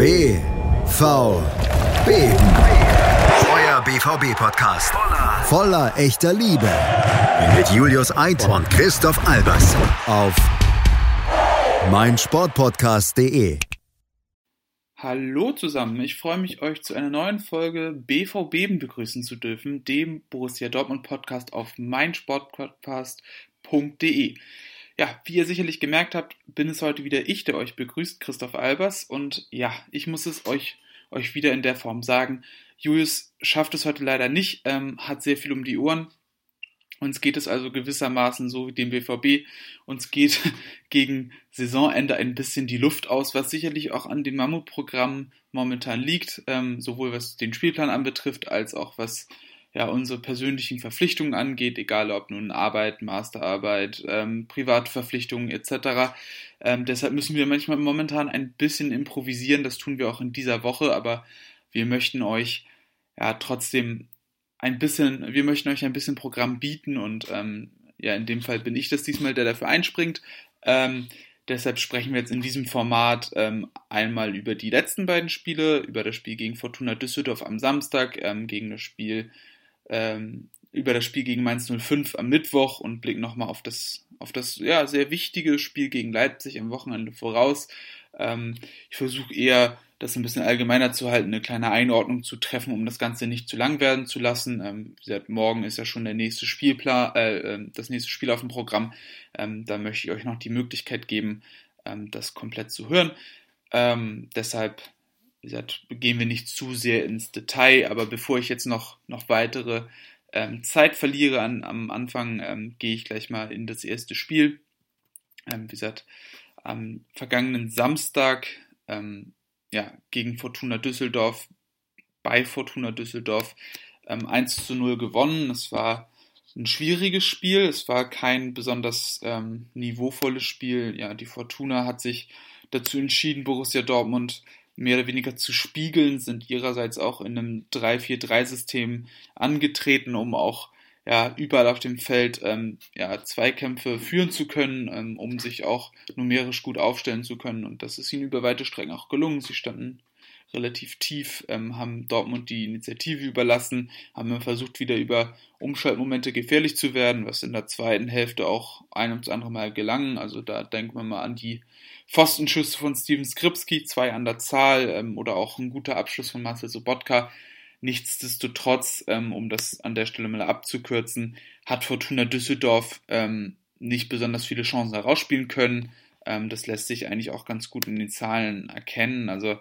BVB. Euer BVB-Podcast. Voller echter Liebe. Mit Julius Eid und Christoph Albers. Auf meinsportpodcast.de. Hallo zusammen, ich freue mich, euch zu einer neuen Folge BVB begrüßen zu dürfen, dem Borussia Dortmund Podcast auf meinsportpodcast.de. Ja, wie ihr sicherlich gemerkt habt, bin es heute wieder ich, der euch begrüßt, Christoph Albers. Und ja, ich muss es euch, euch wieder in der Form sagen. Julius schafft es heute leider nicht, ähm, hat sehr viel um die Ohren. Uns geht es also gewissermaßen so wie dem BVB. Uns geht gegen Saisonende ein bisschen die Luft aus, was sicherlich auch an dem Mammutprogramm momentan liegt, ähm, sowohl was den Spielplan anbetrifft, als auch was ja, unsere persönlichen Verpflichtungen angeht, egal ob nun Arbeit, Masterarbeit, ähm, private Verpflichtungen etc. Ähm, deshalb müssen wir manchmal momentan ein bisschen improvisieren, das tun wir auch in dieser Woche, aber wir möchten euch ja trotzdem ein bisschen, wir möchten euch ein bisschen Programm bieten und ähm, ja, in dem Fall bin ich das diesmal, der dafür einspringt. Ähm, deshalb sprechen wir jetzt in diesem Format ähm, einmal über die letzten beiden Spiele, über das Spiel gegen Fortuna Düsseldorf am Samstag, ähm, gegen das Spiel ähm, über das Spiel gegen Mainz 05 am Mittwoch und blicken nochmal auf das, auf das ja, sehr wichtige Spiel gegen Leipzig am Wochenende voraus. Ähm, ich versuche eher, das ein bisschen allgemeiner zu halten, eine kleine Einordnung zu treffen, um das Ganze nicht zu lang werden zu lassen. Ähm, gesagt, morgen ist ja schon der nächste Spielplan, äh, ähm, das nächste Spiel auf dem Programm. Ähm, da möchte ich euch noch die Möglichkeit geben, ähm, das komplett zu hören. Ähm, deshalb wie gesagt, gehen wir nicht zu sehr ins Detail, aber bevor ich jetzt noch, noch weitere ähm, Zeit verliere an, am Anfang, ähm, gehe ich gleich mal in das erste Spiel. Ähm, wie gesagt, am vergangenen Samstag ähm, ja, gegen Fortuna Düsseldorf, bei Fortuna Düsseldorf 1 ähm, zu 0 gewonnen. Es war ein schwieriges Spiel, es war kein besonders ähm, niveauvolles Spiel. Ja, die Fortuna hat sich dazu entschieden, Borussia Dortmund mehr oder weniger zu spiegeln, sind ihrerseits auch in einem 3-4-3-System angetreten, um auch ja, überall auf dem Feld ähm, ja, Zweikämpfe führen zu können, ähm, um sich auch numerisch gut aufstellen zu können. Und das ist ihnen über weite Strecken auch gelungen. Sie standen relativ tief, ähm, haben Dortmund die Initiative überlassen, haben versucht, wieder über Umschaltmomente gefährlich zu werden, was in der zweiten Hälfte auch ein und das andere Mal gelang. Also da denkt man mal an die Pfostenschüsse von Steven Skripski, zwei an der Zahl ähm, oder auch ein guter Abschluss von Marcel Sobotka. Nichtsdestotrotz, ähm, um das an der Stelle mal abzukürzen, hat Fortuna Düsseldorf ähm, nicht besonders viele Chancen herausspielen können. Ähm, das lässt sich eigentlich auch ganz gut in den Zahlen erkennen. Also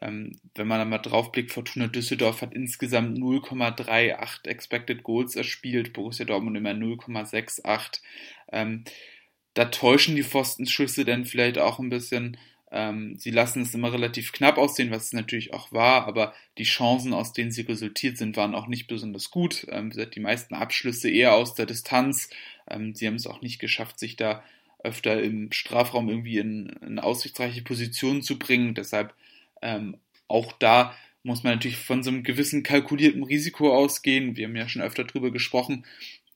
ähm, wenn man da mal draufblickt, Fortuna Düsseldorf hat insgesamt 0,38 Expected Goals erspielt, Borussia Dortmund immer 0,68. Da täuschen die Pfostenschüsse dann vielleicht auch ein bisschen. Ähm, sie lassen es immer relativ knapp aussehen, was es natürlich auch war, aber die Chancen, aus denen sie resultiert sind, waren auch nicht besonders gut. Ähm, die meisten Abschlüsse eher aus der Distanz. Ähm, sie haben es auch nicht geschafft, sich da öfter im Strafraum irgendwie in, in aussichtsreiche Positionen zu bringen. Deshalb ähm, auch da muss man natürlich von so einem gewissen kalkulierten Risiko ausgehen. Wir haben ja schon öfter drüber gesprochen,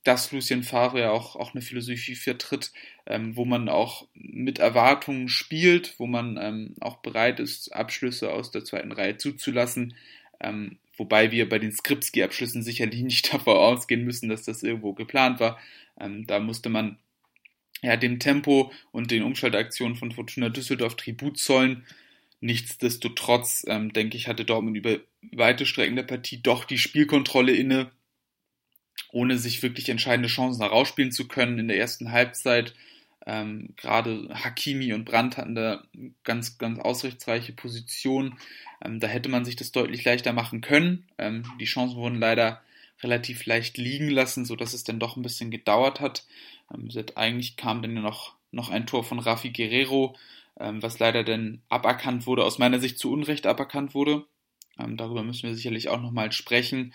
dass Lucien Favre ja auch, auch eine Philosophie vertritt, ähm, wo man auch mit Erwartungen spielt, wo man ähm, auch bereit ist, Abschlüsse aus der zweiten Reihe zuzulassen. Ähm, wobei wir bei den Skripski-Abschlüssen sicherlich nicht davon ausgehen müssen, dass das irgendwo geplant war. Ähm, da musste man ja dem Tempo und den Umschaltaktionen von Fortuna Düsseldorf Tribut zollen. Nichtsdestotrotz, ähm, denke ich, hatte Dortmund über weite Strecken der Partie doch die Spielkontrolle inne ohne sich wirklich entscheidende Chancen herausspielen zu können in der ersten Halbzeit. Ähm, Gerade Hakimi und Brandt hatten da ganz, ganz aussichtsreiche Positionen. Ähm, da hätte man sich das deutlich leichter machen können. Ähm, die Chancen wurden leider relativ leicht liegen lassen, sodass es dann doch ein bisschen gedauert hat. Ähm, eigentlich kam dann noch, noch ein Tor von Rafi Guerrero, ähm, was leider dann aberkannt wurde, aus meiner Sicht zu Unrecht aberkannt wurde. Ähm, darüber müssen wir sicherlich auch nochmal sprechen.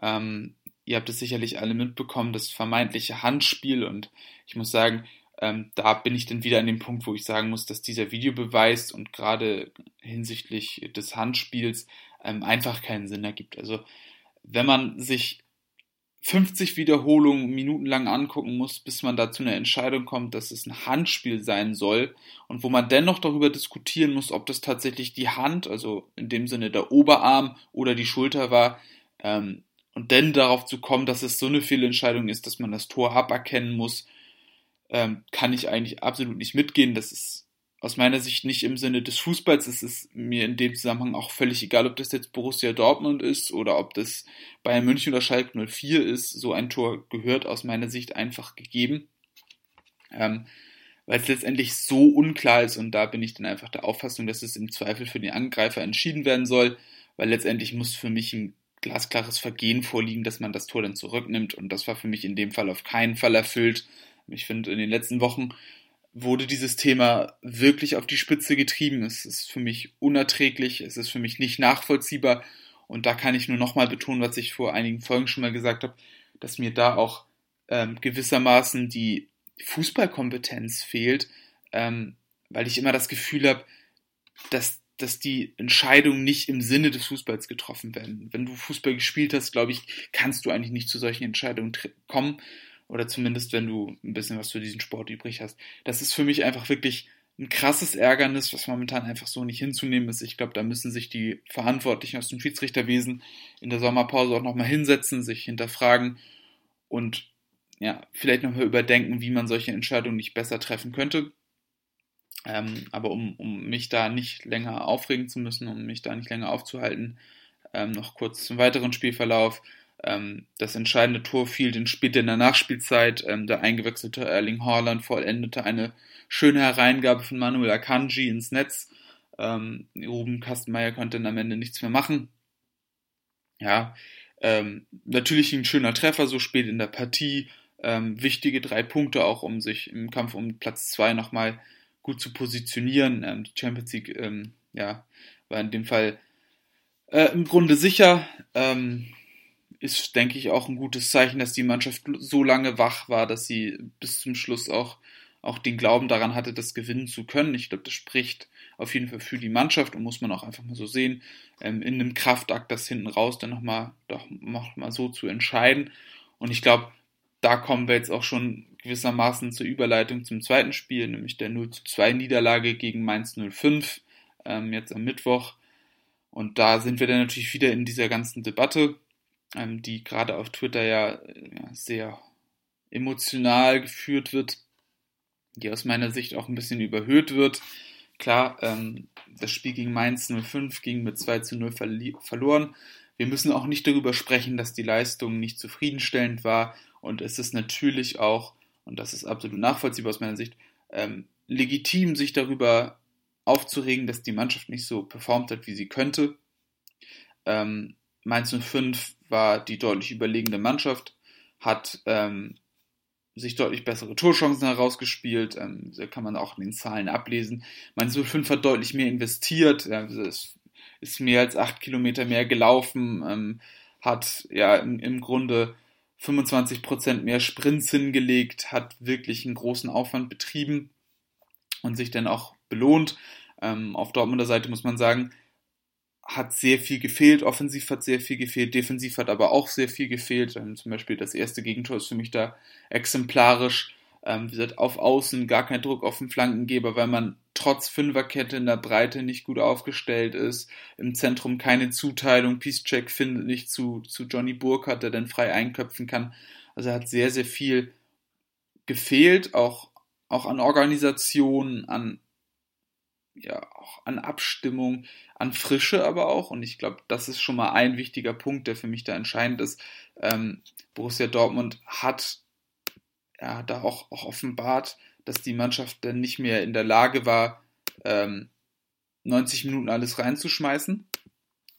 Ähm, Ihr habt es sicherlich alle mitbekommen, das vermeintliche Handspiel. Und ich muss sagen, ähm, da bin ich dann wieder an dem Punkt, wo ich sagen muss, dass dieser Videobeweis und gerade hinsichtlich des Handspiels ähm, einfach keinen Sinn ergibt. Also wenn man sich 50 Wiederholungen minutenlang angucken muss, bis man da zu einer Entscheidung kommt, dass es ein Handspiel sein soll und wo man dennoch darüber diskutieren muss, ob das tatsächlich die Hand, also in dem Sinne der Oberarm oder die Schulter war, ähm, und dann darauf zu kommen, dass es so eine Fehlentscheidung ist, dass man das Tor aberkennen muss, ähm, kann ich eigentlich absolut nicht mitgehen. Das ist aus meiner Sicht nicht im Sinne des Fußballs. Es ist mir in dem Zusammenhang auch völlig egal, ob das jetzt Borussia Dortmund ist oder ob das Bayern München oder Schalke 04 ist. So ein Tor gehört aus meiner Sicht einfach gegeben. Ähm, weil es letztendlich so unklar ist und da bin ich dann einfach der Auffassung, dass es im Zweifel für den Angreifer entschieden werden soll, weil letztendlich muss für mich ein glasklares Vergehen vorliegen, dass man das Tor dann zurücknimmt und das war für mich in dem Fall auf keinen Fall erfüllt. Ich finde, in den letzten Wochen wurde dieses Thema wirklich auf die Spitze getrieben. Es ist für mich unerträglich, es ist für mich nicht nachvollziehbar. Und da kann ich nur nochmal betonen, was ich vor einigen Folgen schon mal gesagt habe, dass mir da auch ähm, gewissermaßen die Fußballkompetenz fehlt, ähm, weil ich immer das Gefühl habe, dass, dass die Entscheidungen nicht im Sinne des Fußballs getroffen werden. Wenn du Fußball gespielt hast, glaube ich, kannst du eigentlich nicht zu solchen Entscheidungen kommen oder zumindest wenn du ein bisschen was für diesen Sport übrig hast. Das ist für mich einfach wirklich ein krasses Ärgernis, was momentan einfach so nicht hinzunehmen ist. Ich glaube, da müssen sich die Verantwortlichen aus dem Schiedsrichterwesen in der Sommerpause auch nochmal hinsetzen, sich hinterfragen und ja, vielleicht nochmal überdenken, wie man solche Entscheidungen nicht besser treffen könnte. Ähm, aber um, um mich da nicht länger aufregen zu müssen, um mich da nicht länger aufzuhalten, ähm, noch kurz zum weiteren Spielverlauf. Ähm, das entscheidende Tor fiel dann später in der Nachspielzeit. Ähm, der eingewechselte Erling Haaland vollendete eine schöne Hereingabe von Manuel Akanji ins Netz. Ähm, Ruben Kastenmeier konnte dann am Ende nichts mehr machen. Ja, ähm, natürlich ein schöner Treffer so spät in der Partie. Wichtige drei Punkte auch, um sich im Kampf um Platz zwei nochmal gut zu positionieren. Ähm, die Champions League ja, war in dem Fall äh, im Grunde sicher. Ähm, ist, denke ich, auch ein gutes Zeichen, dass die Mannschaft so lange wach war, dass sie bis zum Schluss auch, auch den Glauben daran hatte, das gewinnen zu können. Ich glaube, das spricht auf jeden Fall für die Mannschaft und muss man auch einfach mal so sehen, ähm, in einem Kraftakt das hinten raus dann nochmal doch noch so zu entscheiden. Und ich glaube, da kommen wir jetzt auch schon gewissermaßen zur Überleitung zum zweiten Spiel, nämlich der 0 zu 2 Niederlage gegen Mainz 05, ähm, jetzt am Mittwoch. Und da sind wir dann natürlich wieder in dieser ganzen Debatte ähm, die gerade auf Twitter ja, ja, sehr emotional geführt wird, die aus meiner Sicht auch ein bisschen überhöht wird. Klar, ähm, das Spiel gegen Mainz 05 ging mit 2 zu 0 verloren. Wir müssen auch nicht darüber sprechen, dass die Leistung nicht zufriedenstellend war. Und es ist natürlich auch, und das ist absolut nachvollziehbar aus meiner Sicht, ähm, legitim, sich darüber aufzuregen, dass die Mannschaft nicht so performt hat, wie sie könnte. Ähm, Mainz 05 war die deutlich überlegene Mannschaft, hat ähm, sich deutlich bessere Torchancen herausgespielt. Ähm, kann man auch in den Zahlen ablesen. Mainz 05 hat deutlich mehr investiert, ja, ist, ist mehr als acht Kilometer mehr gelaufen, ähm, hat ja im, im Grunde 25% mehr Sprints hingelegt, hat wirklich einen großen Aufwand betrieben und sich dann auch belohnt. Ähm, auf Dortmunder Seite muss man sagen, hat sehr viel gefehlt, offensiv hat sehr viel gefehlt, defensiv hat aber auch sehr viel gefehlt. Ähm, zum Beispiel das erste Gegentor ist für mich da exemplarisch. Ähm, wie gesagt, auf Außen gar kein Druck auf den Flankengeber, weil man trotz Fünferkette in der Breite nicht gut aufgestellt ist. Im Zentrum keine Zuteilung. Peacecheck findet nicht zu, zu Johnny Burkhardt, der dann frei einköpfen kann. Also hat sehr, sehr viel gefehlt, auch, auch an Organisation, an ja auch an Abstimmung, an Frische aber auch. Und ich glaube, das ist schon mal ein wichtiger Punkt, der für mich da entscheidend ist. Ähm, Borussia Dortmund hat ja da auch, auch offenbart, dass die Mannschaft dann nicht mehr in der Lage war, ähm, 90 Minuten alles reinzuschmeißen.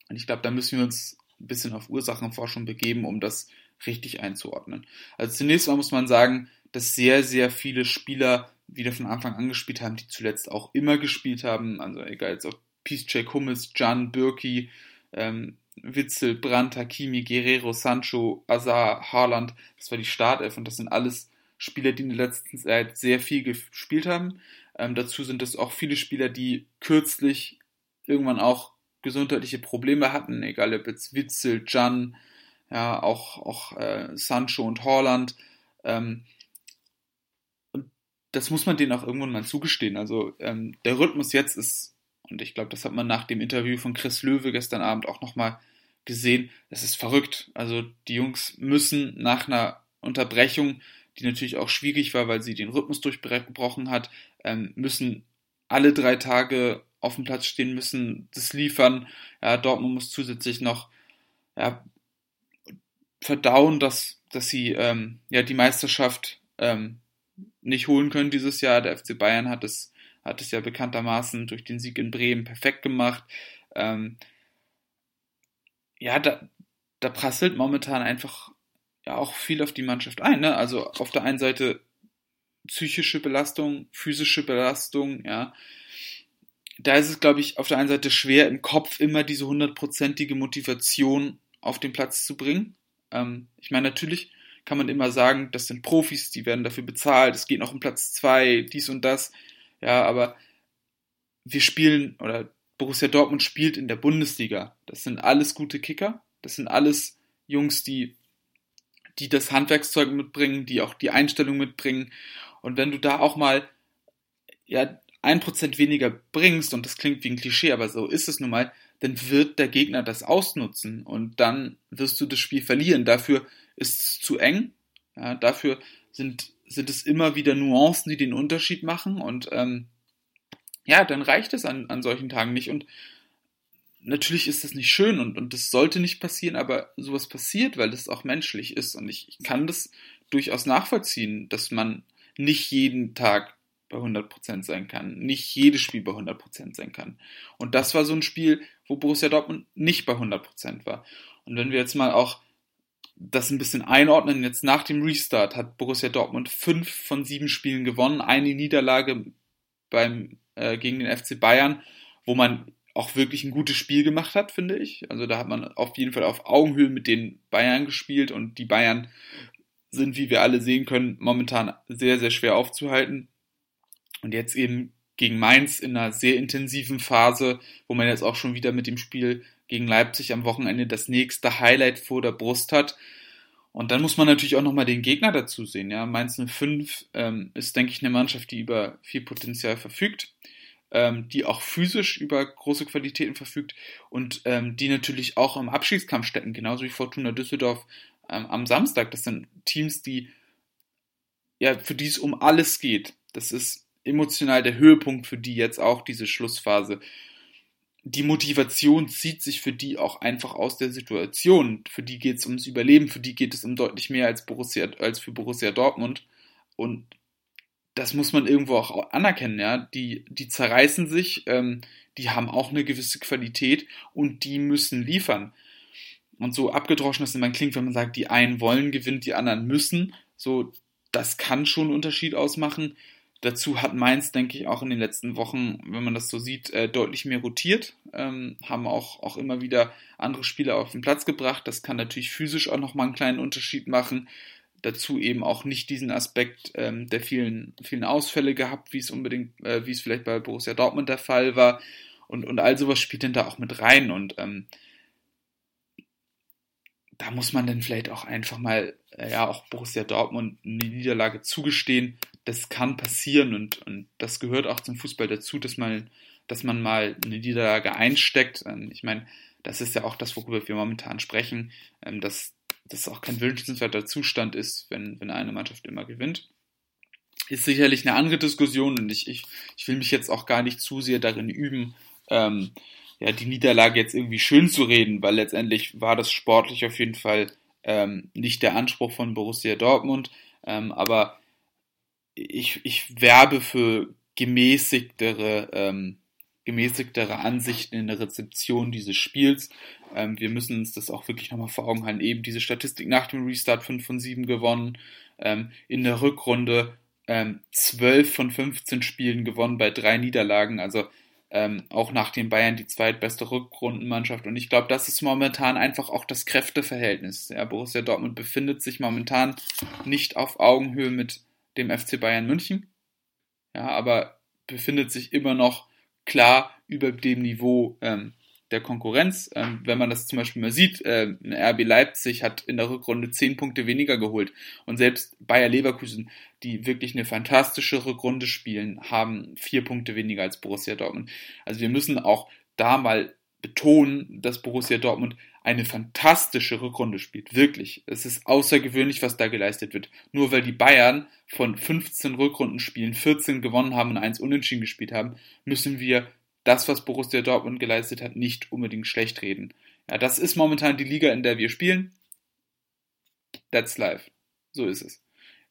Und ich glaube, da müssen wir uns ein bisschen auf Ursachenforschung begeben, um das richtig einzuordnen. Also zunächst mal muss man sagen, dass sehr, sehr viele Spieler wieder von Anfang an gespielt haben, die zuletzt auch immer gespielt haben. Also egal jetzt ob Peacecheck, Hummels, Jan, Birki, ähm, Witzel, Brandt, Hakimi, Guerrero, Sancho, Azar, Haaland. Das war die Startelf und das sind alles Spieler, die in der letzten Zeit sehr viel gespielt haben. Ähm, dazu sind es auch viele Spieler, die kürzlich irgendwann auch gesundheitliche Probleme hatten, egal ob jetzt Witzel, Jan, ja, auch, auch äh, Sancho und Holland. Ähm, und das muss man denen auch irgendwann mal zugestehen. Also ähm, der Rhythmus jetzt ist, und ich glaube, das hat man nach dem Interview von Chris Löwe gestern Abend auch nochmal gesehen, es ist verrückt. Also die Jungs müssen nach einer Unterbrechung, die natürlich auch schwierig war, weil sie den Rhythmus durchgebrochen hat, ähm, müssen alle drei Tage auf dem Platz stehen, müssen das liefern. Ja, Dortmund muss zusätzlich noch ja, verdauen, dass, dass sie ähm, ja die Meisterschaft ähm, nicht holen können dieses Jahr. Der FC Bayern hat es, hat es ja bekanntermaßen durch den Sieg in Bremen perfekt gemacht. Ähm, ja, da, da prasselt momentan einfach ja auch viel auf die Mannschaft ein. Ne? Also auf der einen Seite psychische Belastung, physische Belastung, ja. Da ist es, glaube ich, auf der einen Seite schwer, im Kopf immer diese hundertprozentige Motivation auf den Platz zu bringen. Ähm, ich meine, natürlich kann man immer sagen, das sind Profis, die werden dafür bezahlt, es geht noch um Platz zwei, dies und das. Ja, aber wir spielen, oder Borussia Dortmund spielt in der Bundesliga. Das sind alles gute Kicker. Das sind alles Jungs, die, die das Handwerkszeug mitbringen, die auch die Einstellung mitbringen. Und wenn du da auch mal, ja, ein Prozent weniger bringst, und das klingt wie ein Klischee, aber so ist es nun mal, dann wird der Gegner das ausnutzen und dann wirst du das Spiel verlieren. Dafür ist es zu eng. Ja, dafür sind, sind es immer wieder Nuancen, die den Unterschied machen und ähm, ja, dann reicht es an, an solchen Tagen nicht und natürlich ist das nicht schön und, und das sollte nicht passieren, aber sowas passiert, weil das auch menschlich ist und ich, ich kann das durchaus nachvollziehen, dass man nicht jeden Tag bei 100% sein kann, nicht jedes Spiel bei 100% sein kann. Und das war so ein Spiel, wo Borussia Dortmund nicht bei 100% war. Und wenn wir jetzt mal auch das ein bisschen einordnen, jetzt nach dem Restart hat Borussia Dortmund fünf von sieben Spielen gewonnen, eine Niederlage beim, äh, gegen den FC Bayern, wo man auch wirklich ein gutes Spiel gemacht hat, finde ich. Also da hat man auf jeden Fall auf Augenhöhe mit den Bayern gespielt und die Bayern sind, wie wir alle sehen können, momentan sehr, sehr schwer aufzuhalten. Und jetzt eben gegen Mainz in einer sehr intensiven Phase, wo man jetzt auch schon wieder mit dem Spiel gegen Leipzig am Wochenende das nächste Highlight vor der Brust hat. Und dann muss man natürlich auch nochmal den Gegner dazu sehen. Ja, Mainz 05 ähm, ist, denke ich, eine Mannschaft, die über viel Potenzial verfügt, ähm, die auch physisch über große Qualitäten verfügt und ähm, die natürlich auch im Abschiedskampf stecken, genauso wie Fortuna Düsseldorf ähm, am Samstag. Das sind Teams, die ja, für die es um alles geht. Das ist emotional der Höhepunkt für die jetzt auch, diese Schlussphase. Die Motivation zieht sich für die auch einfach aus der Situation. Für die geht es ums Überleben, für die geht es um deutlich mehr als, Borussia, als für Borussia Dortmund. Und das muss man irgendwo auch anerkennen, ja. Die, die zerreißen sich, ähm, die haben auch eine gewisse Qualität und die müssen liefern. Und so abgedroschen das immer klingt, wenn man sagt, die einen wollen gewinnen, die anderen müssen, so, das kann schon einen Unterschied ausmachen. Dazu hat Mainz, denke ich, auch in den letzten Wochen, wenn man das so sieht, äh, deutlich mehr rotiert, ähm, haben auch, auch immer wieder andere Spieler auf den Platz gebracht. Das kann natürlich physisch auch nochmal einen kleinen Unterschied machen. Dazu eben auch nicht diesen Aspekt ähm, der vielen, vielen Ausfälle gehabt, wie es unbedingt, äh, wie es vielleicht bei Borussia Dortmund der Fall war. Und, und all sowas spielt dann da auch mit rein. Und ähm, da muss man dann vielleicht auch einfach mal, äh, ja, auch Borussia Dortmund eine Niederlage zugestehen das kann passieren und, und das gehört auch zum Fußball dazu, dass man, dass man mal eine Niederlage einsteckt. Ähm, ich meine, das ist ja auch das, worüber wir momentan sprechen, ähm, dass das auch kein wünschenswerter Zustand ist, wenn, wenn eine Mannschaft immer gewinnt. Ist sicherlich eine andere Diskussion und ich, ich, ich will mich jetzt auch gar nicht zu sehr darin üben, ähm, ja, die Niederlage jetzt irgendwie schön zu reden, weil letztendlich war das sportlich auf jeden Fall ähm, nicht der Anspruch von Borussia Dortmund. Ähm, aber ich, ich werbe für gemäßigtere, ähm, gemäßigtere Ansichten in der Rezeption dieses Spiels. Ähm, wir müssen uns das auch wirklich nochmal vor Augen halten. Eben diese Statistik nach dem Restart 5 von 7 gewonnen. Ähm, in der Rückrunde ähm, 12 von 15 Spielen gewonnen bei drei Niederlagen. Also ähm, auch nach den Bayern die zweitbeste Rückrundenmannschaft. Und ich glaube, das ist momentan einfach auch das Kräfteverhältnis. Ja, Borussia Dortmund befindet sich momentan nicht auf Augenhöhe mit dem FC Bayern München. Ja, aber befindet sich immer noch klar über dem Niveau ähm, der Konkurrenz. Ähm, wenn man das zum Beispiel mal sieht, äh, RB Leipzig hat in der Rückrunde zehn Punkte weniger geholt und selbst Bayer Leverkusen, die wirklich eine fantastische Rückrunde spielen, haben vier Punkte weniger als Borussia Dortmund. Also wir müssen auch da mal betonen, dass Borussia Dortmund eine fantastische Rückrunde spielt. Wirklich. Es ist außergewöhnlich, was da geleistet wird. Nur weil die Bayern von 15 Rückrundenspielen 14 gewonnen haben und eins unentschieden gespielt haben, müssen wir das, was Borussia Dortmund geleistet hat, nicht unbedingt schlecht reden. Ja, das ist momentan die Liga, in der wir spielen. That's life. So ist es.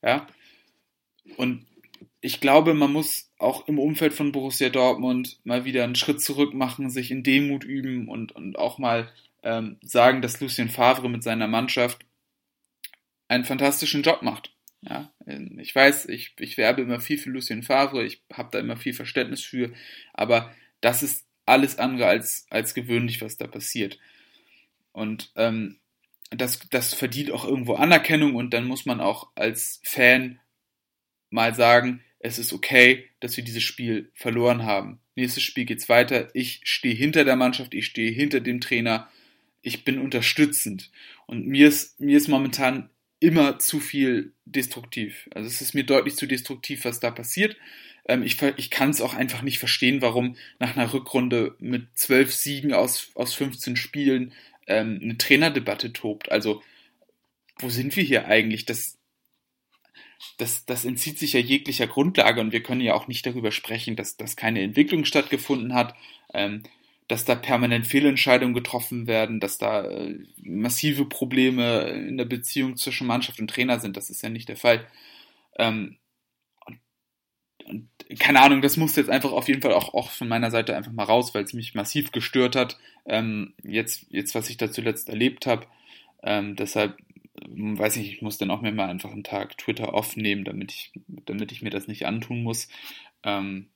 Ja. Und ich glaube, man muss auch im Umfeld von Borussia Dortmund mal wieder einen Schritt zurück machen, sich in Demut üben und, und auch mal ähm, sagen, dass Lucien Favre mit seiner Mannschaft einen fantastischen Job macht. Ja, ich weiß, ich, ich werbe immer viel für Lucien Favre, ich habe da immer viel Verständnis für, aber das ist alles andere als, als gewöhnlich, was da passiert. Und ähm, das, das verdient auch irgendwo Anerkennung und dann muss man auch als Fan mal sagen, es ist okay, dass wir dieses Spiel verloren haben. Nächstes Spiel geht's weiter. Ich stehe hinter der Mannschaft, ich stehe hinter dem Trainer, ich bin unterstützend. Und mir ist, mir ist momentan immer zu viel destruktiv. Also es ist mir deutlich zu destruktiv, was da passiert. Ähm, ich ich kann es auch einfach nicht verstehen, warum nach einer Rückrunde mit zwölf Siegen aus, aus 15 Spielen ähm, eine Trainerdebatte tobt. Also wo sind wir hier eigentlich? Das, das, das entzieht sich ja jeglicher Grundlage und wir können ja auch nicht darüber sprechen, dass, dass keine Entwicklung stattgefunden hat, ähm, dass da permanent Fehlentscheidungen getroffen werden, dass da äh, massive Probleme in der Beziehung zwischen Mannschaft und Trainer sind. Das ist ja nicht der Fall. Ähm, und, keine Ahnung, das muss jetzt einfach auf jeden Fall auch, auch von meiner Seite einfach mal raus, weil es mich massiv gestört hat. Ähm, jetzt, jetzt, was ich da zuletzt erlebt habe. Ähm, deshalb weiß ich, ich muss dann auch mir mal einfach einen Tag Twitter aufnehmen, damit ich, damit ich mir das nicht antun muss. Ähm,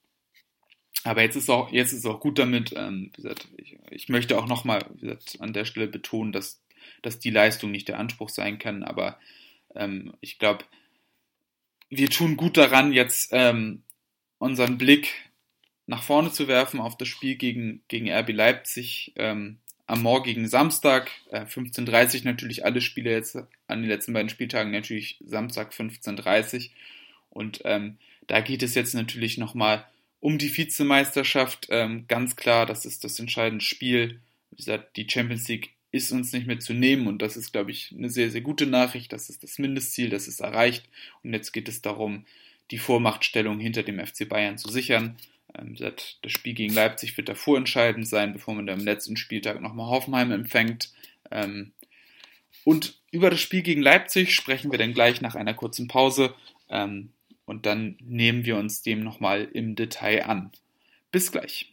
aber jetzt ist auch, jetzt ist auch gut damit. Ähm, wie gesagt, ich, ich möchte auch nochmal an der Stelle betonen, dass, dass die Leistung nicht der Anspruch sein kann. Aber ähm, ich glaube, wir tun gut daran, jetzt ähm, unseren Blick nach vorne zu werfen auf das Spiel gegen, gegen RB Leipzig. Ähm, am morgigen Samstag, äh, 15.30 natürlich alle Spiele jetzt an den letzten beiden Spieltagen natürlich Samstag 15.30 und ähm, da geht es jetzt natürlich nochmal um die Vizemeisterschaft. Ähm, ganz klar, das ist das entscheidende Spiel. Wie gesagt, die Champions League ist uns nicht mehr zu nehmen und das ist, glaube ich, eine sehr, sehr gute Nachricht. Das ist das Mindestziel, das ist erreicht und jetzt geht es darum, die Vormachtstellung hinter dem FC Bayern zu sichern. Ähm, das Spiel gegen Leipzig wird davor entscheidend sein, bevor man dann am letzten Spieltag nochmal Hoffenheim empfängt. Ähm, und über das Spiel gegen Leipzig sprechen wir dann gleich nach einer kurzen Pause. Ähm, und dann nehmen wir uns dem nochmal im Detail an. Bis gleich.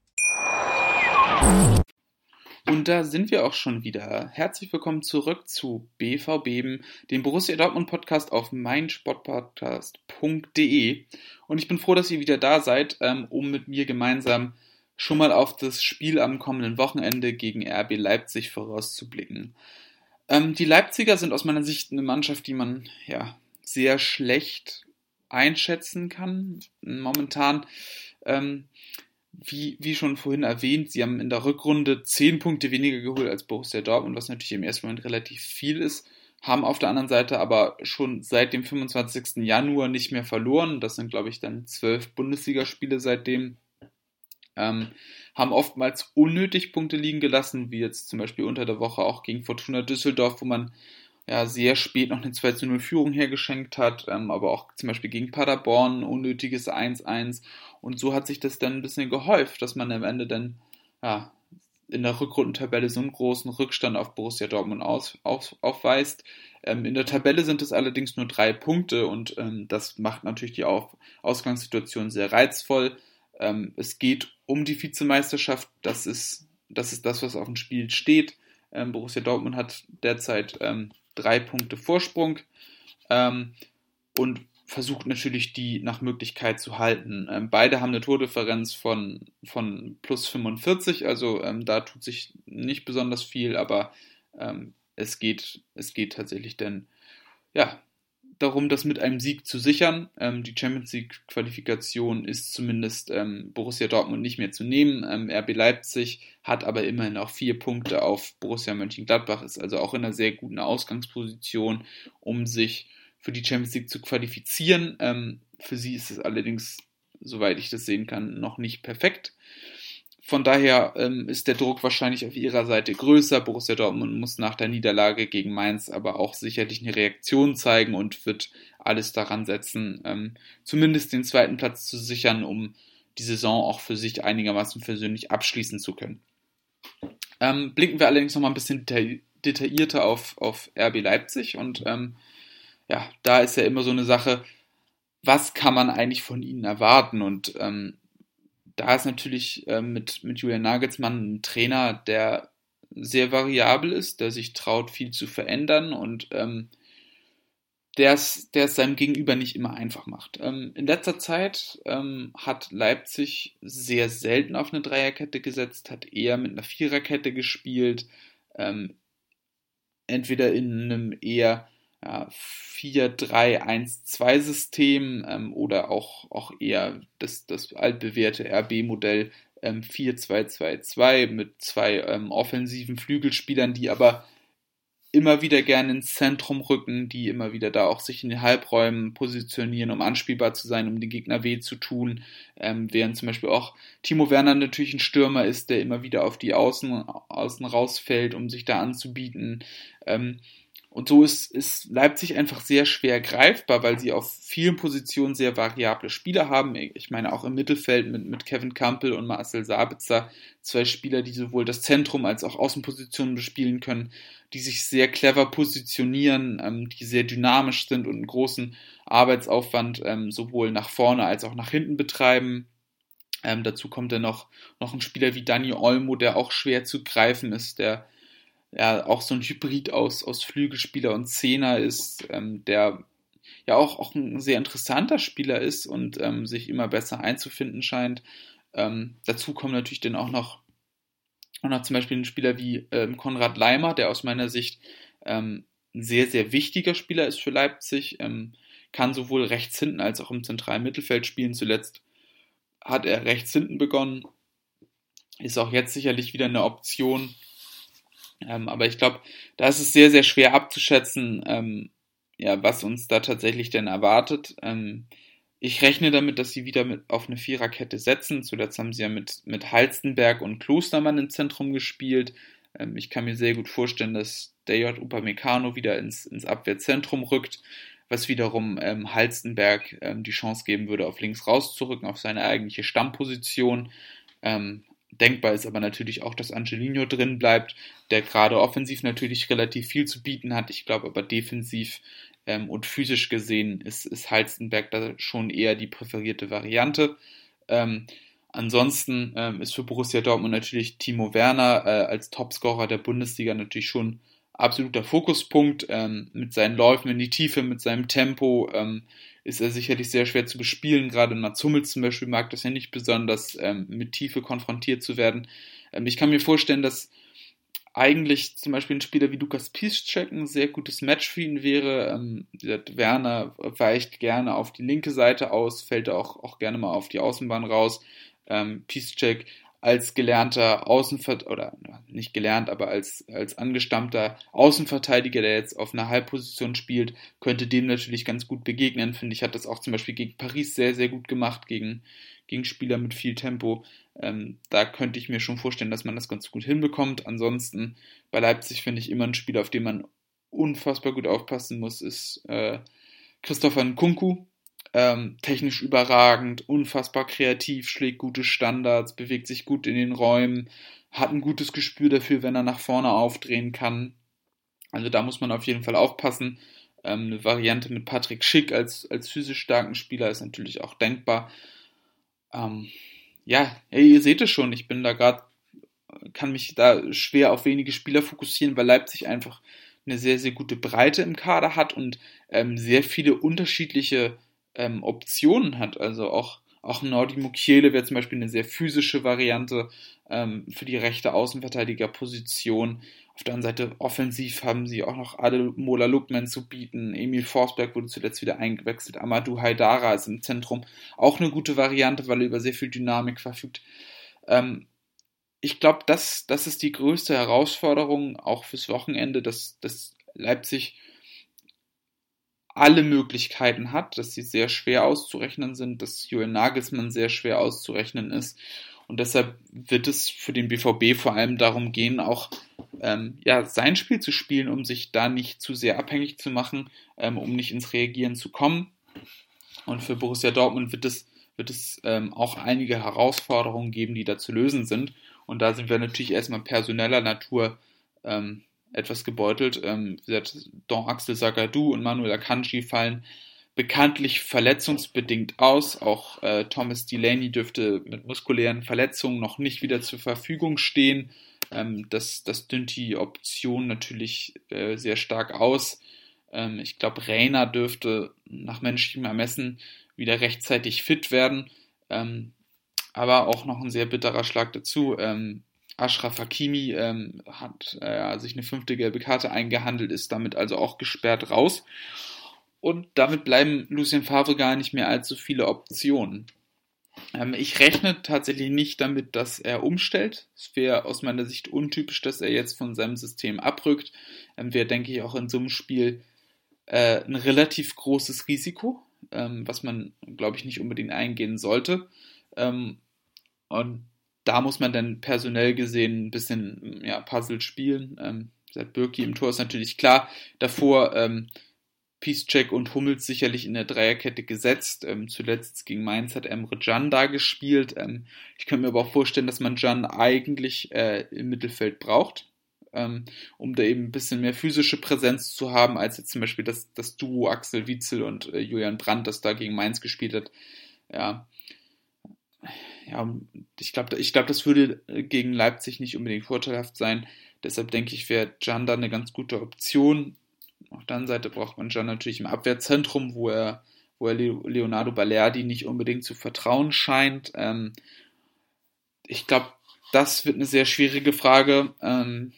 Und da sind wir auch schon wieder. Herzlich willkommen zurück zu BVB, dem Borussia Dortmund Podcast auf meinsportpodcast.de. Und ich bin froh, dass ihr wieder da seid, ähm, um mit mir gemeinsam schon mal auf das Spiel am kommenden Wochenende gegen RB Leipzig vorauszublicken. Ähm, die Leipziger sind aus meiner Sicht eine Mannschaft, die man ja sehr schlecht einschätzen kann. Momentan ähm, wie, wie schon vorhin erwähnt, sie haben in der Rückrunde zehn Punkte weniger geholt als Borussia Dortmund, was natürlich im ersten Moment relativ viel ist, haben auf der anderen Seite aber schon seit dem 25. Januar nicht mehr verloren. Das sind, glaube ich, dann zwölf Bundesligaspiele seitdem. Ähm, haben oftmals unnötig Punkte liegen gelassen, wie jetzt zum Beispiel unter der Woche auch gegen Fortuna Düsseldorf, wo man ja sehr spät noch eine 2 0 Führung hergeschenkt hat, ähm, aber auch zum Beispiel gegen Paderborn unnötiges 1-1 und so hat sich das dann ein bisschen gehäuft, dass man am Ende dann ja, in der Rückrundentabelle so einen großen Rückstand auf Borussia Dortmund aus, auf, aufweist. Ähm, in der Tabelle sind es allerdings nur drei Punkte und ähm, das macht natürlich die auf Ausgangssituation sehr reizvoll. Ähm, es geht um die Vizemeisterschaft. Das ist, das ist das, was auf dem Spiel steht. Ähm, Borussia Dortmund hat derzeit ähm, drei Punkte Vorsprung ähm, und versucht natürlich, die nach Möglichkeit zu halten. Ähm, beide haben eine Tordifferenz von, von plus 45, also ähm, da tut sich nicht besonders viel, aber ähm, es, geht, es geht tatsächlich denn, ja, darum, das mit einem Sieg zu sichern. Ähm, die Champions League-Qualifikation ist zumindest ähm, Borussia Dortmund nicht mehr zu nehmen. Ähm, RB Leipzig hat aber immerhin auch vier Punkte auf Borussia Mönchengladbach, ist also auch in einer sehr guten Ausgangsposition, um sich für die Champions League zu qualifizieren. Ähm, für sie ist es allerdings, soweit ich das sehen kann, noch nicht perfekt. Von daher ähm, ist der Druck wahrscheinlich auf ihrer Seite größer. Borussia Dortmund muss nach der Niederlage gegen Mainz aber auch sicherlich eine Reaktion zeigen und wird alles daran setzen, ähm, zumindest den zweiten Platz zu sichern, um die Saison auch für sich einigermaßen persönlich abschließen zu können. Ähm, blicken wir allerdings noch mal ein bisschen detaillierter auf, auf RB Leipzig und ähm, ja, da ist ja immer so eine Sache, was kann man eigentlich von ihnen erwarten? Und ähm, da ist natürlich äh, mit, mit Julian Nagelsmann ein Trainer, der sehr variabel ist, der sich traut, viel zu verändern und ähm, der es seinem Gegenüber nicht immer einfach macht. Ähm, in letzter Zeit ähm, hat Leipzig sehr selten auf eine Dreierkette gesetzt, hat eher mit einer Viererkette gespielt, ähm, entweder in einem eher ja, 4-3-1-2-System ähm, oder auch, auch eher das, das altbewährte RB-Modell ähm, 4-2-2-2 mit zwei ähm, offensiven Flügelspielern, die aber immer wieder gerne ins Zentrum rücken, die immer wieder da auch sich in den Halbräumen positionieren, um anspielbar zu sein, um den Gegner weh zu tun, ähm, während zum Beispiel auch Timo Werner natürlich ein Stürmer ist, der immer wieder auf die Außen, Außen rausfällt, um sich da anzubieten. Ähm, und so ist, ist Leipzig einfach sehr schwer greifbar, weil sie auf vielen Positionen sehr variable Spieler haben. Ich meine auch im Mittelfeld mit, mit Kevin Campbell und Marcel Sabitzer zwei Spieler, die sowohl das Zentrum als auch Außenpositionen bespielen können, die sich sehr clever positionieren, ähm, die sehr dynamisch sind und einen großen Arbeitsaufwand ähm, sowohl nach vorne als auch nach hinten betreiben. Ähm, dazu kommt dann noch, noch ein Spieler wie Dani Olmo, der auch schwer zu greifen ist, der ja auch so ein Hybrid aus, aus Flügelspieler und Zehner ist, ähm, der ja auch, auch ein sehr interessanter Spieler ist und ähm, sich immer besser einzufinden scheint. Ähm, dazu kommen natürlich dann auch noch, auch noch zum Beispiel ein Spieler wie ähm, Konrad Leimer, der aus meiner Sicht ähm, ein sehr, sehr wichtiger Spieler ist für Leipzig, ähm, kann sowohl rechts hinten als auch im zentralen Mittelfeld spielen. Zuletzt hat er rechts hinten begonnen, ist auch jetzt sicherlich wieder eine Option, ähm, aber ich glaube, da ist es sehr, sehr schwer abzuschätzen, ähm, ja, was uns da tatsächlich denn erwartet. Ähm, ich rechne damit, dass sie wieder mit, auf eine Viererkette setzen. Zuletzt haben sie ja mit, mit Halstenberg und Klostermann im Zentrum gespielt. Ähm, ich kann mir sehr gut vorstellen, dass der J. Upamecano wieder ins, ins Abwehrzentrum rückt, was wiederum ähm, Halstenberg ähm, die Chance geben würde, auf links rauszurücken, auf seine eigentliche Stammposition. Ähm, Denkbar ist aber natürlich auch, dass Angelino drin bleibt, der gerade offensiv natürlich relativ viel zu bieten hat. Ich glaube aber defensiv ähm, und physisch gesehen ist, ist Halstenberg da schon eher die präferierte Variante. Ähm, ansonsten ähm, ist für Borussia Dortmund natürlich Timo Werner äh, als Topscorer der Bundesliga natürlich schon absoluter Fokuspunkt ähm, mit seinen Läufen in die Tiefe, mit seinem Tempo. Ähm, ist er sicherlich sehr schwer zu bespielen. Gerade Mats Hummels zum Beispiel mag das ja nicht besonders, ähm, mit Tiefe konfrontiert zu werden. Ähm, ich kann mir vorstellen, dass eigentlich zum Beispiel ein Spieler wie Lukas Piszczek ein sehr gutes Match für ihn wäre. Ähm, Werner weicht gerne auf die linke Seite aus, fällt auch, auch gerne mal auf die Außenbahn raus. Ähm, Piszczek als gelernter Außenverteidiger, oder nicht gelernt, aber als, als angestammter Außenverteidiger, der jetzt auf einer Halbposition spielt, könnte dem natürlich ganz gut begegnen. Finde ich, hat das auch zum Beispiel gegen Paris sehr, sehr gut gemacht, gegen, gegen Spieler mit viel Tempo. Ähm, da könnte ich mir schon vorstellen, dass man das ganz gut hinbekommt. Ansonsten bei Leipzig finde ich immer ein Spieler, auf den man unfassbar gut aufpassen muss, ist äh, Christopher Nkunku, ähm, technisch überragend, unfassbar kreativ, schlägt gute Standards, bewegt sich gut in den Räumen, hat ein gutes Gespür dafür, wenn er nach vorne aufdrehen kann. Also da muss man auf jeden Fall aufpassen. Ähm, eine Variante mit Patrick Schick als, als physisch starken Spieler ist natürlich auch denkbar. Ähm, ja, ihr seht es schon, ich bin da gerade, kann mich da schwer auf wenige Spieler fokussieren, weil Leipzig einfach eine sehr, sehr gute Breite im Kader hat und ähm, sehr viele unterschiedliche ähm, Optionen hat. Also auch, auch Nordi Mukiele wäre zum Beispiel eine sehr physische Variante ähm, für die rechte Außenverteidigerposition. Auf der anderen Seite offensiv haben sie auch noch Ademola Lukman zu bieten. Emil Forsberg wurde zuletzt wieder eingewechselt. Amadou Haidara ist im Zentrum. Auch eine gute Variante, weil er über sehr viel Dynamik verfügt. Ähm, ich glaube, das, das ist die größte Herausforderung auch fürs Wochenende, dass, dass Leipzig alle Möglichkeiten hat, dass sie sehr schwer auszurechnen sind, dass Julian Nagelsmann sehr schwer auszurechnen ist. Und deshalb wird es für den BVB vor allem darum gehen, auch ähm, ja, sein Spiel zu spielen, um sich da nicht zu sehr abhängig zu machen, ähm, um nicht ins Reagieren zu kommen. Und für Borussia Dortmund wird es, wird es ähm, auch einige Herausforderungen geben, die da zu lösen sind. Und da sind wir natürlich erstmal personeller Natur ähm, etwas gebeutelt. Ähm, Don Axel Sagadou und Manuel Akanji fallen bekanntlich verletzungsbedingt aus. Auch äh, Thomas Delaney dürfte mit muskulären Verletzungen noch nicht wieder zur Verfügung stehen. Ähm, das, das dünnt die Option natürlich äh, sehr stark aus. Ähm, ich glaube, Reiner dürfte nach menschlichem Ermessen wieder rechtzeitig fit werden. Ähm, aber auch noch ein sehr bitterer Schlag dazu. Ähm, Ashraf Hakimi ähm, hat äh, sich eine fünfte gelbe Karte eingehandelt, ist damit also auch gesperrt raus. Und damit bleiben Lucien Favre gar nicht mehr allzu viele Optionen. Ähm, ich rechne tatsächlich nicht damit, dass er umstellt. Es wäre aus meiner Sicht untypisch, dass er jetzt von seinem System abrückt. Ähm, wäre, denke ich, auch in so einem Spiel äh, ein relativ großes Risiko, ähm, was man, glaube ich, nicht unbedingt eingehen sollte. Ähm, und da muss man dann personell gesehen ein bisschen ja, Puzzle spielen. Ähm, seit Birki im Tor ist natürlich klar. Davor ähm, Peacecheck und Hummels sicherlich in der Dreierkette gesetzt. Ähm, zuletzt gegen Mainz hat Emre Can da gespielt. Ähm, ich könnte mir aber auch vorstellen, dass man Can eigentlich äh, im Mittelfeld braucht, ähm, um da eben ein bisschen mehr physische Präsenz zu haben, als jetzt zum Beispiel das, das Duo Axel Witzel und äh, Julian Brandt, das da gegen Mainz gespielt hat. Ja, ja, ich glaube, ich glaub, das würde äh, gegen Leipzig nicht unbedingt vorteilhaft sein. Deshalb denke ich, wäre Can da eine ganz gute Option. Auf der anderen Seite braucht man Can natürlich im Abwehrzentrum, wo er, wo er Leonardo Balerdi nicht unbedingt zu vertrauen scheint. Ähm, ich glaube, das wird eine sehr schwierige Frage. Ähm,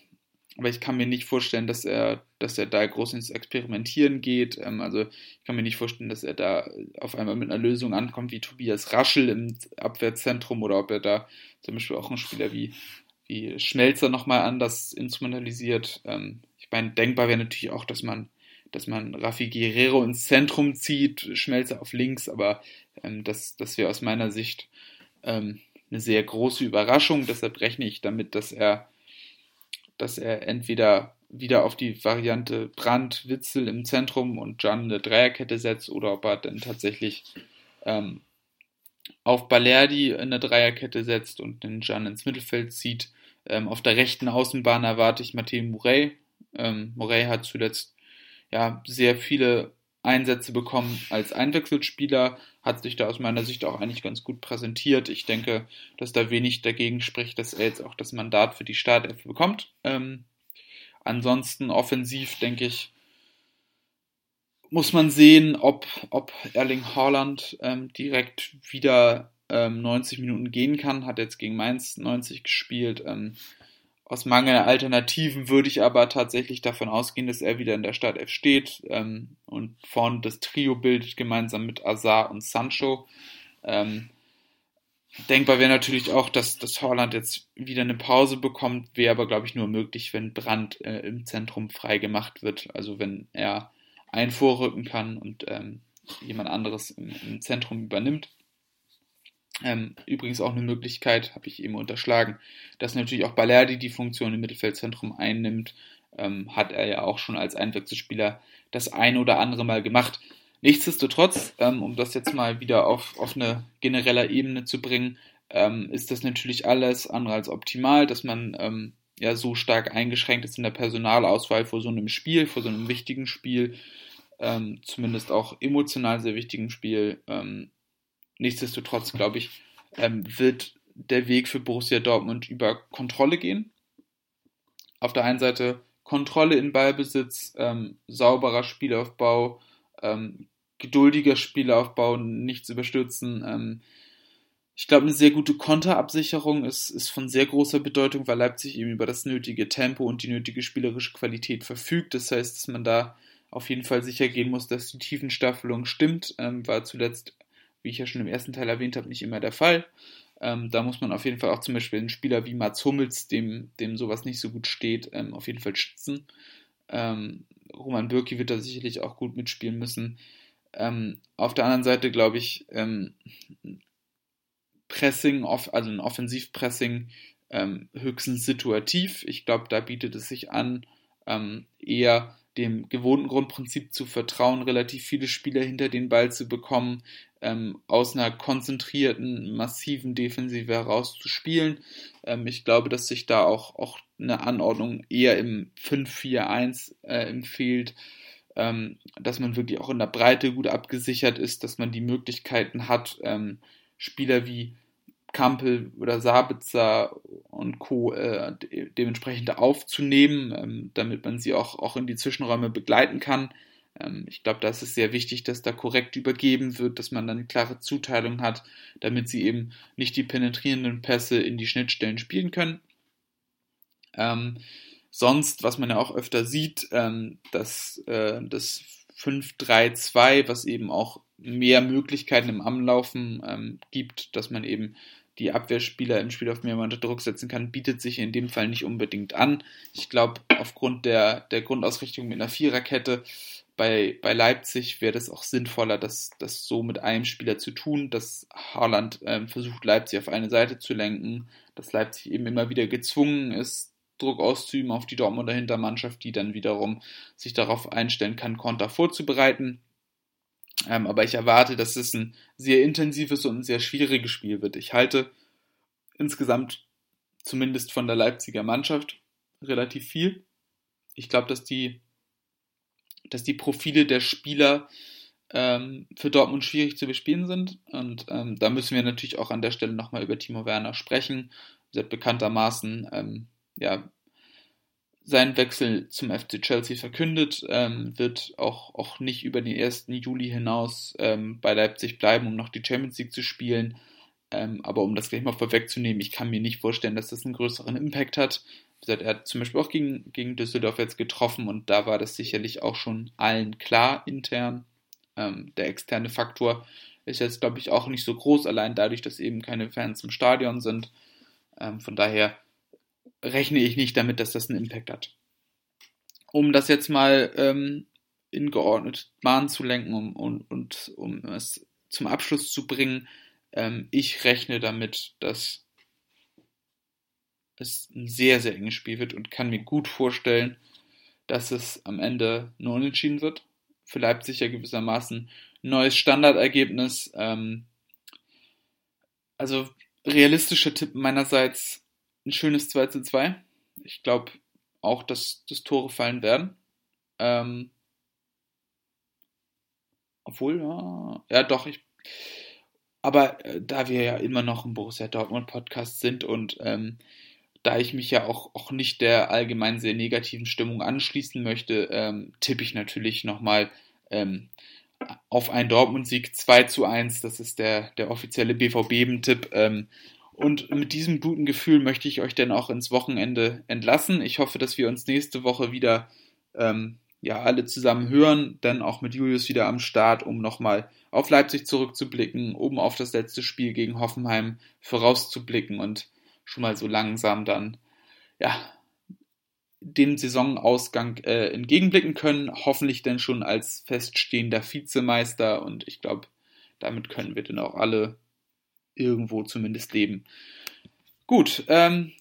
aber ich kann mir nicht vorstellen, dass er, dass er da groß ins Experimentieren geht. Ähm, also ich kann mir nicht vorstellen, dass er da auf einmal mit einer Lösung ankommt wie Tobias Raschel im Abwehrzentrum oder ob er da zum Beispiel auch einen Spieler wie, wie Schmelzer nochmal anders instrumentalisiert. Ähm, ich meine, denkbar wäre natürlich auch, dass man, dass man Rafi Guerrero ins Zentrum zieht, Schmelzer auf links, aber ähm, das, das wäre aus meiner Sicht ähm, eine sehr große Überraschung. Deshalb rechne ich damit, dass er dass er entweder wieder auf die Variante Brand, Witzel im Zentrum und Jan eine Dreierkette setzt oder ob er dann tatsächlich ähm, auf Balerdi eine Dreierkette setzt und den Jan ins Mittelfeld zieht. Ähm, auf der rechten Außenbahn erwarte ich Mathieu Murray. Ähm, Murray hat zuletzt ja sehr viele Einsätze bekommen als Einwechselspieler, hat sich da aus meiner Sicht auch eigentlich ganz gut präsentiert. Ich denke, dass da wenig dagegen spricht, dass er jetzt auch das Mandat für die Startelf bekommt. Ähm, ansonsten offensiv, denke ich, muss man sehen, ob, ob Erling Haaland ähm, direkt wieder ähm, 90 Minuten gehen kann. Hat jetzt gegen Mainz 90 gespielt. Ähm, aus Mangel an Alternativen würde ich aber tatsächlich davon ausgehen, dass er wieder in der Startelf steht ähm, und vorne das Trio bildet gemeinsam mit Azar und Sancho. Ähm, denkbar wäre natürlich auch, dass, dass Holland jetzt wieder eine Pause bekommt, wäre aber, glaube ich, nur möglich, wenn Brandt äh, im Zentrum frei gemacht wird. Also wenn er ein vorrücken kann und ähm, jemand anderes im, im Zentrum übernimmt. Ähm, übrigens auch eine Möglichkeit, habe ich eben unterschlagen, dass natürlich auch Balerdi die Funktion im Mittelfeldzentrum einnimmt. Ähm, hat er ja auch schon als Einwechselspieler das ein oder andere Mal gemacht. Nichtsdestotrotz, ähm, um das jetzt mal wieder auf, auf eine generelle Ebene zu bringen, ähm, ist das natürlich alles andere als optimal, dass man ähm, ja so stark eingeschränkt ist in der Personalauswahl vor so einem Spiel, vor so einem wichtigen Spiel, ähm, zumindest auch emotional sehr wichtigen Spiel. Ähm, nichtsdestotrotz, glaube ich, ähm, wird der Weg für Borussia Dortmund über Kontrolle gehen. Auf der einen Seite Kontrolle in Ballbesitz, sauberer Spielaufbau, ähm, geduldiger Spielaufbau, nichts überstürzen. Ähm, ich glaube, eine sehr gute Konterabsicherung ist, ist von sehr großer Bedeutung, weil Leipzig eben über das nötige Tempo und die nötige spielerische Qualität verfügt. Das heißt, dass man da auf jeden Fall sicher gehen muss, dass die Tiefenstaffelung stimmt. Ähm, war zuletzt, wie ich ja schon im ersten Teil erwähnt habe, nicht immer der Fall. Ähm, da muss man auf jeden Fall auch zum Beispiel einen Spieler wie Mats Hummels, dem, dem sowas nicht so gut steht, ähm, auf jeden Fall schützen. Ähm, Roman Bürki wird da sicherlich auch gut mitspielen müssen. Ähm, auf der anderen Seite glaube ich, ähm, Pressing, also ein Offensivpressing ähm, höchstens situativ. Ich glaube, da bietet es sich an, ähm, eher dem gewohnten Grundprinzip zu vertrauen, relativ viele Spieler hinter den Ball zu bekommen, ähm, aus einer konzentrierten, massiven Defensive heraus zu spielen. Ähm, ich glaube, dass sich da auch, auch eine Anordnung eher im 5-4-1 äh, empfiehlt, ähm, dass man wirklich auch in der Breite gut abgesichert ist, dass man die Möglichkeiten hat, ähm, Spieler wie Kampel oder Sabitzer und Co. Äh, de dementsprechend aufzunehmen, ähm, damit man sie auch, auch in die Zwischenräume begleiten kann. Ähm, ich glaube, da ist es sehr wichtig, dass da korrekt übergeben wird, dass man dann eine klare Zuteilung hat, damit sie eben nicht die penetrierenden Pässe in die Schnittstellen spielen können. Ähm, sonst, was man ja auch öfter sieht, ähm, dass äh, das 5-3-2, was eben auch mehr Möglichkeiten im Anlaufen ähm, gibt, dass man eben die Abwehrspieler im Spiel auf mehr unter Druck setzen kann, bietet sich in dem Fall nicht unbedingt an. Ich glaube, aufgrund der, der Grundausrichtung mit einer Viererkette bei, bei Leipzig wäre es auch sinnvoller, das, das so mit einem Spieler zu tun, dass Haaland ähm, versucht, Leipzig auf eine Seite zu lenken, dass Leipzig eben immer wieder gezwungen ist, Druck auszuüben auf die Dortmunder Hintermannschaft, die dann wiederum sich darauf einstellen kann, Konter vorzubereiten. Ähm, aber ich erwarte, dass es ein sehr intensives und ein sehr schwieriges Spiel wird. Ich halte insgesamt zumindest von der Leipziger Mannschaft relativ viel. Ich glaube, dass die, dass die Profile der Spieler ähm, für Dortmund schwierig zu bespielen sind. Und ähm, da müssen wir natürlich auch an der Stelle nochmal über Timo Werner sprechen. Sie hat bekanntermaßen ähm, ja, seinen Wechsel zum FC Chelsea verkündet, ähm, wird auch, auch nicht über den 1. Juli hinaus ähm, bei Leipzig bleiben, um noch die Champions League zu spielen. Ähm, aber um das gleich mal vorwegzunehmen, ich kann mir nicht vorstellen, dass das einen größeren Impact hat. Er hat zum Beispiel auch gegen, gegen Düsseldorf jetzt getroffen und da war das sicherlich auch schon allen klar intern. Ähm, der externe Faktor ist jetzt, glaube ich, auch nicht so groß, allein dadurch, dass eben keine Fans im Stadion sind. Ähm, von daher rechne ich nicht damit, dass das einen Impact hat. Um das jetzt mal ähm, in geordnet Bahn zu lenken um, und, und um es zum Abschluss zu bringen, ähm, ich rechne damit, dass es ein sehr, sehr enges Spiel wird und kann mir gut vorstellen, dass es am Ende nur unentschieden wird. Für Leipzig ja gewissermaßen neues Standardergebnis. Ähm, also realistischer Tipp meinerseits ein schönes 2 zu 2. Ich glaube auch, dass, dass Tore fallen werden. Ähm, obwohl, ja, ja doch, ich. Aber äh, da wir ja immer noch ein Borussia Dortmund Podcast sind und ähm, da ich mich ja auch, auch nicht der allgemein sehr negativen Stimmung anschließen möchte, ähm, tippe ich natürlich nochmal ähm, auf einen Dortmund-Sieg 2 zu 1. Das ist der, der offizielle BVB-Tipp. Ähm, und mit diesem guten Gefühl möchte ich euch dann auch ins Wochenende entlassen. Ich hoffe, dass wir uns nächste Woche wieder ähm, ja, alle zusammen hören, dann auch mit Julius wieder am Start, um nochmal auf Leipzig zurückzublicken, um auf das letzte Spiel gegen Hoffenheim vorauszublicken und schon mal so langsam dann ja, dem Saisonausgang äh, entgegenblicken können. Hoffentlich dann schon als feststehender Vizemeister und ich glaube, damit können wir dann auch alle irgendwo zumindest leben. Gut, ähm,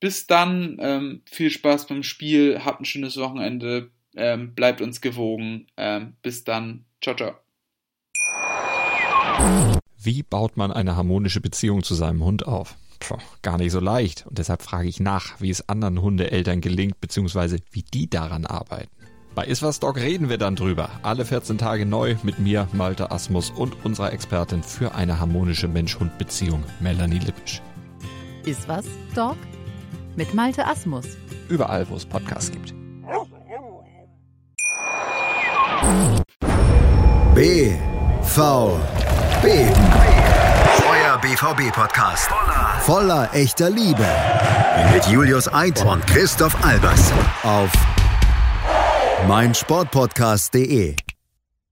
bis dann, ähm, viel Spaß beim Spiel, habt ein schönes Wochenende, ähm, bleibt uns gewogen. Ähm, bis dann, ciao, ciao. Wie baut man eine harmonische Beziehung zu seinem Hund auf? Puh, gar nicht so leicht. Und deshalb frage ich nach, wie es anderen Hundeeltern gelingt, beziehungsweise wie die daran arbeiten. Bei Iswas Dog reden wir dann drüber. Alle 14 Tage neu mit mir, Malte Asmus und unserer Expertin für eine harmonische Mensch-Hund-Beziehung, Melanie Lippisch. Ist was, Dog? Mit Malte Asmus. Überall, wo es Podcasts gibt. B. V. Beben. Euer BVB-Podcast. Voller, voller echter Liebe. Mit Julius Eid und Christoph Albers. Auf meinsportpodcast.de.